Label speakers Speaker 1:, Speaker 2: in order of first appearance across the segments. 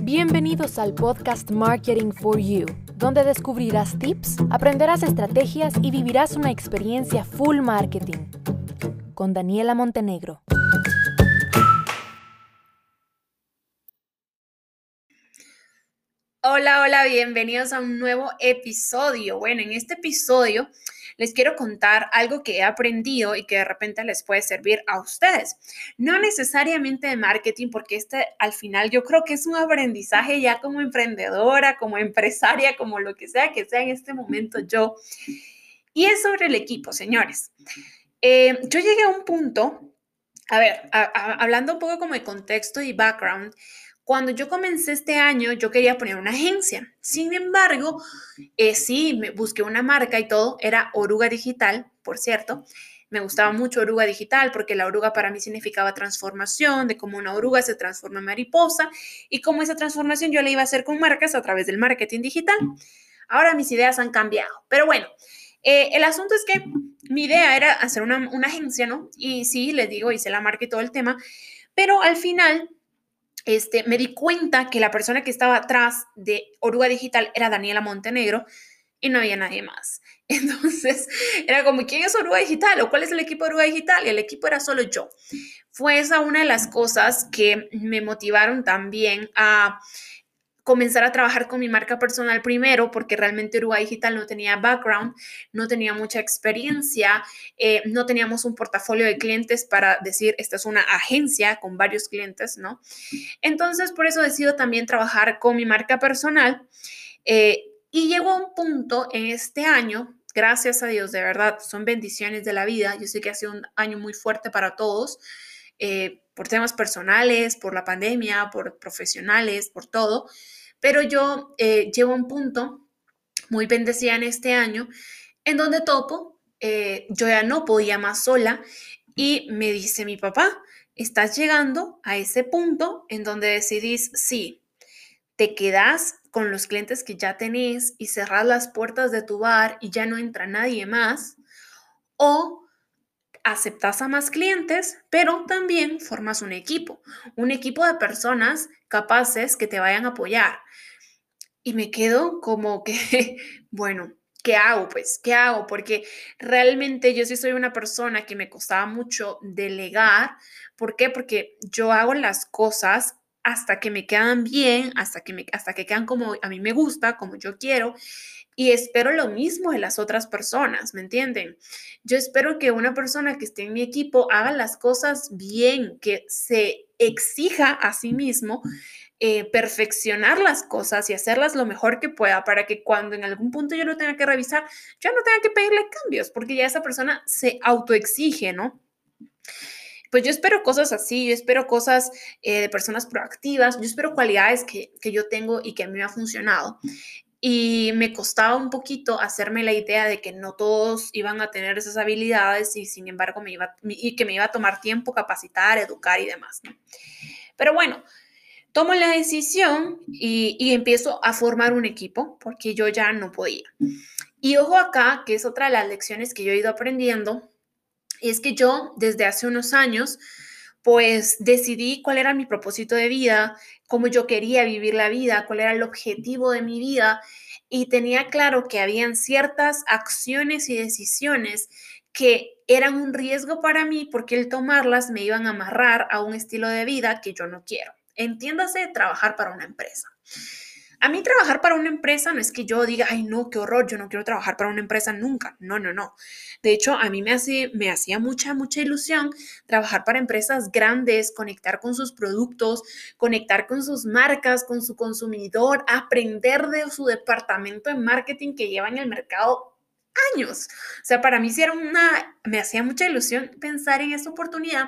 Speaker 1: Bienvenidos al podcast Marketing for You, donde descubrirás tips, aprenderás estrategias y vivirás una experiencia full marketing. Con Daniela Montenegro.
Speaker 2: Hola, hola, bienvenidos a un nuevo episodio. Bueno, en este episodio les quiero contar algo que he aprendido y que de repente les puede servir a ustedes. No necesariamente de marketing, porque este al final yo creo que es un aprendizaje ya como emprendedora, como empresaria, como lo que sea que sea en este momento yo. Y es sobre el equipo, señores. Eh, yo llegué a un punto, a ver, hablando un poco como de contexto y background, cuando yo comencé este año, yo quería poner una agencia. Sin embargo, eh, sí, me busqué una marca y todo. Era Oruga Digital, por cierto. Me gustaba mucho Oruga Digital porque la oruga para mí significaba transformación, de cómo una oruga se transforma en mariposa y cómo esa transformación yo la iba a hacer con marcas a través del marketing digital. Ahora mis ideas han cambiado. Pero bueno, eh, el asunto es que mi idea era hacer una, una agencia, ¿no? Y sí, les digo, hice la marca y todo el tema. Pero al final este, me di cuenta que la persona que estaba atrás de Oruga Digital era Daniela Montenegro y no había nadie más. Entonces, era como, ¿quién es Oruga Digital? ¿O cuál es el equipo de Oruga Digital? Y el equipo era solo yo. Fue esa una de las cosas que me motivaron también a comenzar a trabajar con mi marca personal primero, porque realmente Uruguay Digital no tenía background, no tenía mucha experiencia, eh, no teníamos un portafolio de clientes para decir, esta es una agencia con varios clientes, ¿no? Entonces, por eso decido también trabajar con mi marca personal. Eh, y llegó a un punto en este año, gracias a Dios, de verdad, son bendiciones de la vida. Yo sé que ha sido un año muy fuerte para todos. Eh, por temas personales, por la pandemia, por profesionales, por todo. Pero yo eh, llevo un punto muy bendecida en este año en donde topo, eh, yo ya no podía más sola y me dice mi papá, estás llegando a ese punto en donde decidís, sí, te quedas con los clientes que ya tenés y cerras las puertas de tu bar y ya no entra nadie más, o aceptas a más clientes, pero también formas un equipo, un equipo de personas capaces que te vayan a apoyar. Y me quedo como que, bueno, ¿qué hago? Pues, ¿qué hago? Porque realmente yo sí soy una persona que me costaba mucho delegar. ¿Por qué? Porque yo hago las cosas hasta que me quedan bien, hasta que, me, hasta que quedan como a mí me gusta, como yo quiero. Y espero lo mismo de las otras personas, ¿me entienden? Yo espero que una persona que esté en mi equipo haga las cosas bien, que se exija a sí mismo eh, perfeccionar las cosas y hacerlas lo mejor que pueda para que cuando en algún punto yo lo tenga que revisar, yo no tenga que pedirle cambios, porque ya esa persona se autoexige, ¿no? Pues yo espero cosas así, yo espero cosas eh, de personas proactivas, yo espero cualidades que, que yo tengo y que a mí me ha funcionado y me costaba un poquito hacerme la idea de que no todos iban a tener esas habilidades y sin embargo me iba y que me iba a tomar tiempo capacitar, educar y demás. Pero bueno, tomo la decisión y, y empiezo a formar un equipo porque yo ya no podía. Y ojo acá, que es otra de las lecciones que yo he ido aprendiendo, es que yo desde hace unos años pues decidí cuál era mi propósito de vida, cómo yo quería vivir la vida, cuál era el objetivo de mi vida y tenía claro que habían ciertas acciones y decisiones que eran un riesgo para mí porque el tomarlas me iban a amarrar a un estilo de vida que yo no quiero. Entiéndase trabajar para una empresa. A mí trabajar para una empresa no es que yo diga, ay no, qué horror, yo no quiero trabajar para una empresa nunca. No, no, no. De hecho, a mí me, hacía, me hacía mucha, mucha ilusión trabajar para empresas grandes, conectar con sus productos, conectar con sus marcas, con su consumidor, aprender de su departamento de marketing que lleva en el mercado años. O sea, para mí sí era una, me hacía mucha ilusión pensar en esa oportunidad,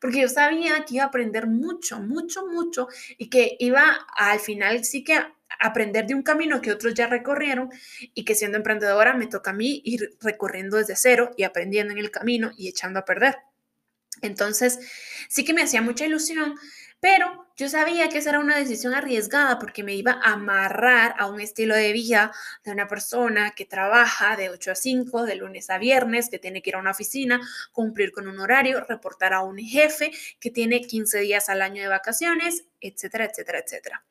Speaker 2: porque yo sabía que iba a aprender mucho, mucho, mucho y que iba al final sí que aprender de un camino que otros ya recorrieron y que siendo emprendedora me toca a mí ir recorriendo desde cero y aprendiendo en el camino y echando a perder. Entonces, sí que me hacía mucha ilusión, Pero yo sabía que esa era una decisión arriesgada porque me iba a amarrar a un estilo de vida de una persona que trabaja de 8 a 5, de lunes a viernes, que tiene que ir a una oficina, cumplir con un horario, reportar a un jefe, que tiene 15 días al año de vacaciones, etcétera, etcétera, etcétera.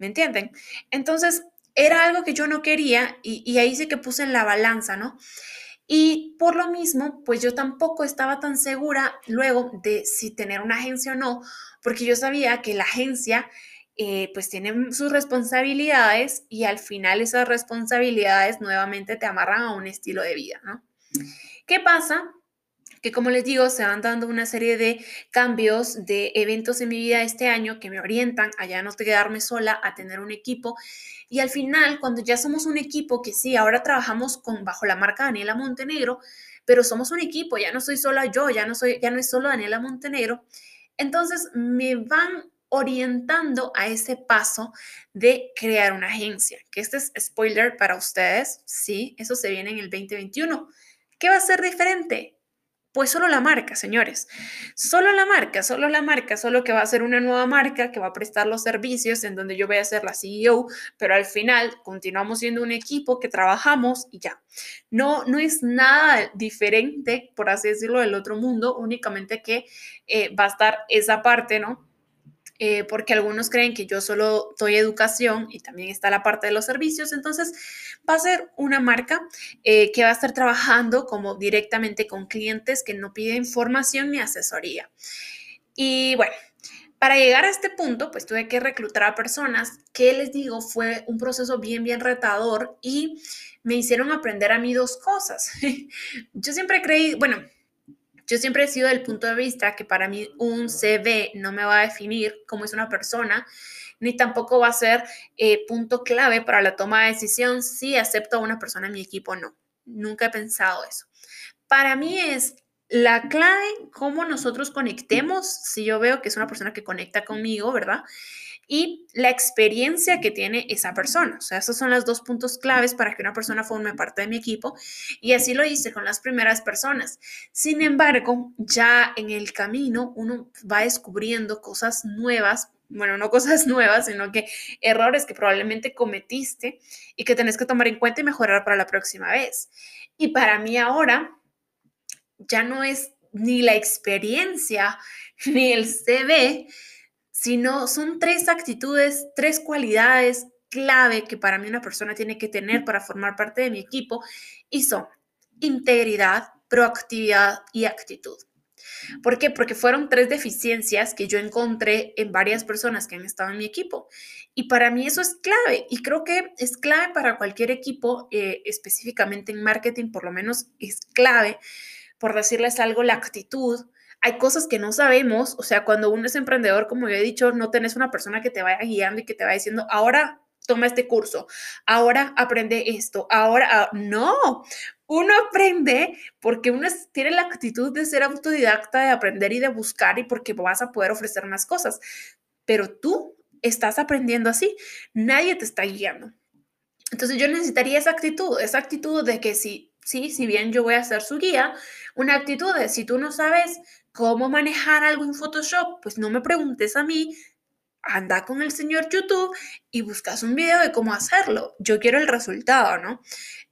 Speaker 2: ¿Me entienden? Entonces, era algo que yo no quería y, ahí sí que puse en la balanza, ¿no? Y por lo mismo, pues yo tampoco estaba tan segura luego de si tener una agencia o no, porque yo sabía que la agencia eh, pues tiene sus responsabilidades y al final esas responsabilidades nuevamente te amarran a un estilo de vida, ¿no? ¿Qué pasa? Que como les digo, se van dando una serie de cambios, de eventos en mi vida este año que me orientan a ya no quedarme sola, a tener un equipo. Y al final, cuando ya somos un equipo, que sí, ahora trabajamos con, bajo la marca Daniela Montenegro, pero somos un equipo, ya no soy sola yo, ya no, soy, ya no es solo Daniela Montenegro, entonces me van orientando a ese paso de crear una agencia, que este es spoiler para ustedes, sí, eso se viene en el 2021. ¿Qué va a ser diferente? Pues solo la marca, señores. Solo la marca, solo la marca, solo que va a ser una nueva marca que va a prestar los servicios en donde yo voy a ser la CEO, pero al final continuamos siendo un equipo que trabajamos y ya. No, no es nada diferente, por así decirlo, del otro mundo, únicamente que eh, va a estar esa parte, ¿no? Eh, porque algunos creen que yo solo doy educación y también está la parte de los servicios, entonces va a ser una marca eh, que va a estar trabajando como directamente con clientes que no piden información ni asesoría. Y bueno, para llegar a este punto, pues tuve que reclutar a personas que les digo fue un proceso bien, bien retador y me hicieron aprender a mí dos cosas. yo siempre creí, bueno, yo siempre he sido del punto de vista que para mí un CV no me va a definir cómo es una persona, ni tampoco va a ser eh, punto clave para la toma de decisión si acepto a una persona en mi equipo o no. Nunca he pensado eso. Para mí es la clave cómo nosotros conectemos, si yo veo que es una persona que conecta conmigo, ¿verdad? Y la experiencia que tiene esa persona. O sea, esos son los dos puntos claves para que una persona forme parte de mi equipo y así lo hice con las primeras personas. Sin embargo, ya en el camino uno va descubriendo cosas nuevas bueno, no cosas nuevas, sino que errores que probablemente cometiste y que tenés que tomar en cuenta y mejorar para la próxima vez. Y para mí ahora ya no es ni la experiencia ni el CV, sino son tres actitudes, tres cualidades clave que para mí una persona tiene que tener para formar parte de mi equipo y son integridad, proactividad y actitud. ¿Por qué? Porque fueron tres deficiencias que yo encontré en varias personas que han estado en mi equipo. Y para mí eso es clave. Y creo que es clave para cualquier equipo, eh, específicamente en marketing, por lo menos es clave, por decirles algo, la actitud, hay cosas que no sabemos, o sea, cuando uno es emprendedor, como yo he dicho, no tenés una persona que te vaya guiando y que te vaya diciendo, ahora toma este curso, ahora aprende esto, ahora, ah, no, uno aprende porque uno tiene la actitud de ser autodidacta, de aprender y de buscar y porque vas a poder ofrecer más cosas, pero tú estás aprendiendo así, nadie te está guiando. Entonces yo necesitaría esa actitud, esa actitud de que si, sí, si bien yo voy a ser su guía, una actitud de si tú no sabes cómo manejar algo en Photoshop, pues no me preguntes a mí, anda con el señor YouTube y buscas un video de cómo hacerlo. Yo quiero el resultado, ¿no?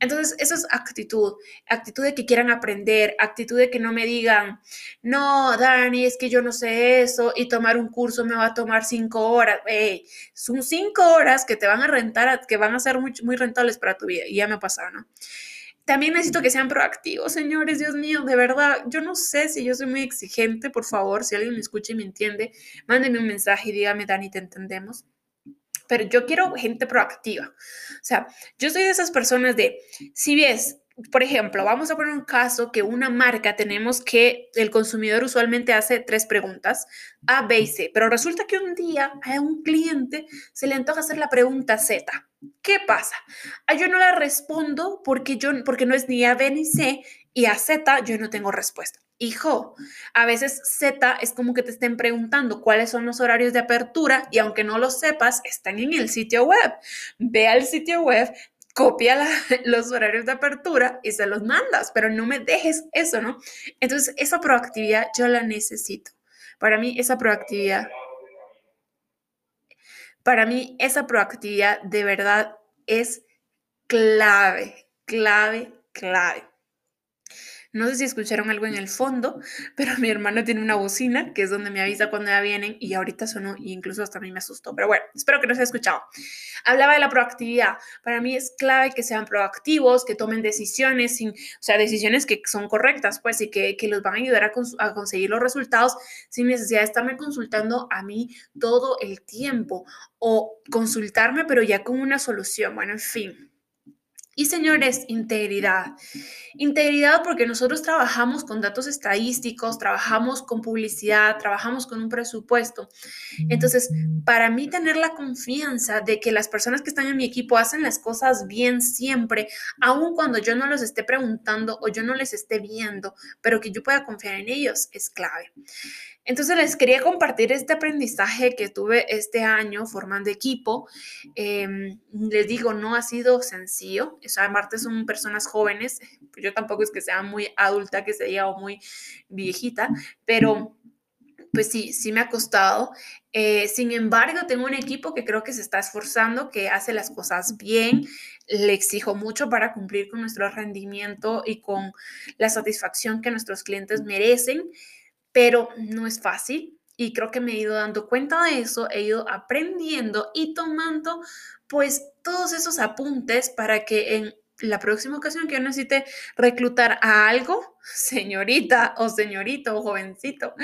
Speaker 2: Entonces, eso es actitud, actitud de que quieran aprender, actitud de que no me digan, no, Dani, es que yo no sé eso y tomar un curso me va a tomar cinco horas. Hey, son cinco horas que te van a rentar, que van a ser muy, muy rentables para tu vida. Y ya me ha pasado, ¿no? También necesito que sean proactivos, señores, Dios mío, de verdad, yo no sé si yo soy muy exigente, por favor, si alguien me escucha y me entiende, mándeme un mensaje y dígame, Dani, te entendemos. Pero yo quiero gente proactiva. O sea, yo soy de esas personas de, si ves por ejemplo, vamos a poner un caso que una marca tenemos que el consumidor usualmente hace tres preguntas, A, B y C, pero resulta que un día a un cliente se le antoja hacer la pregunta Z. ¿Qué pasa? A yo no la respondo porque, yo, porque no es ni A, B ni C y a Z yo no tengo respuesta. Hijo, a veces Z es como que te estén preguntando cuáles son los horarios de apertura y aunque no lo sepas, están en el sitio web. Ve al sitio web, copia los horarios de apertura y se los mandas, pero no me dejes eso, ¿no? Entonces, esa proactividad yo la necesito. Para mí, esa proactividad, Para mí esa proactividad de verdad es clave, clave, clave. No sé si escucharon algo en el fondo, pero mi hermano tiene una bocina que es donde me avisa cuando ya vienen y ahorita sonó y incluso hasta a mí me asustó. Pero bueno, espero que no se haya escuchado. Hablaba de la proactividad. Para mí es clave que sean proactivos, que tomen decisiones, sin, o sea, decisiones que son correctas, pues, y que, que los van a ayudar a, a conseguir los resultados sin necesidad de estarme consultando a mí todo el tiempo o consultarme, pero ya con una solución. Bueno, en fin. Y señores, integridad. Integridad porque nosotros trabajamos con datos estadísticos, trabajamos con publicidad, trabajamos con un presupuesto. Entonces, para mí tener la confianza de que las personas que están en mi equipo hacen las cosas bien siempre, aun cuando yo no los esté preguntando o yo no les esté viendo, pero que yo pueda confiar en ellos, es clave. Entonces les quería compartir este aprendizaje que tuve este año formando equipo. Em, les digo, no ha sido sencillo. O sea, Marte son personas jóvenes. Yo tampoco es que sea muy adulta, que sea o muy viejita, pero pues sí, sí me ha costado. Eh, sin embargo, tengo un equipo que creo que se está esforzando, que hace las cosas bien. Le exijo mucho para cumplir con nuestro rendimiento y con la satisfacción que nuestros clientes merecen pero no es fácil y creo que me he ido dando cuenta de eso, he ido aprendiendo y tomando pues todos esos apuntes para que en la próxima ocasión que yo necesite reclutar a algo, señorita o señorito o jovencito,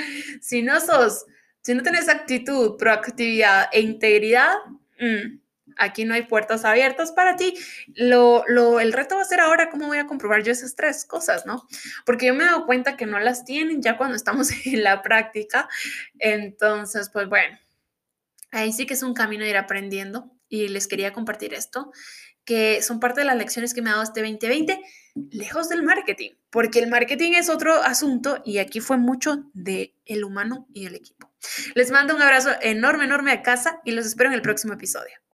Speaker 2: si no sos, si no tienes actitud, proactividad e integridad, mmm, aquí no hay puertas abiertas para ti. Lo, lo, el reto va a ser ahora cómo voy a comprobar yo esas tres cosas, ¿no? Porque yo me he dado cuenta que no las tienen ya cuando estamos en la práctica. Entonces, pues bueno, ahí sí que es un camino de ir aprendiendo y les quería compartir esto, que son parte de las lecciones que me ha dado este 2020, lejos del marketing, porque el marketing es otro asunto y aquí fue mucho de el humano y el equipo. Les mando un abrazo enorme, enorme a casa y los espero en el próximo episodio.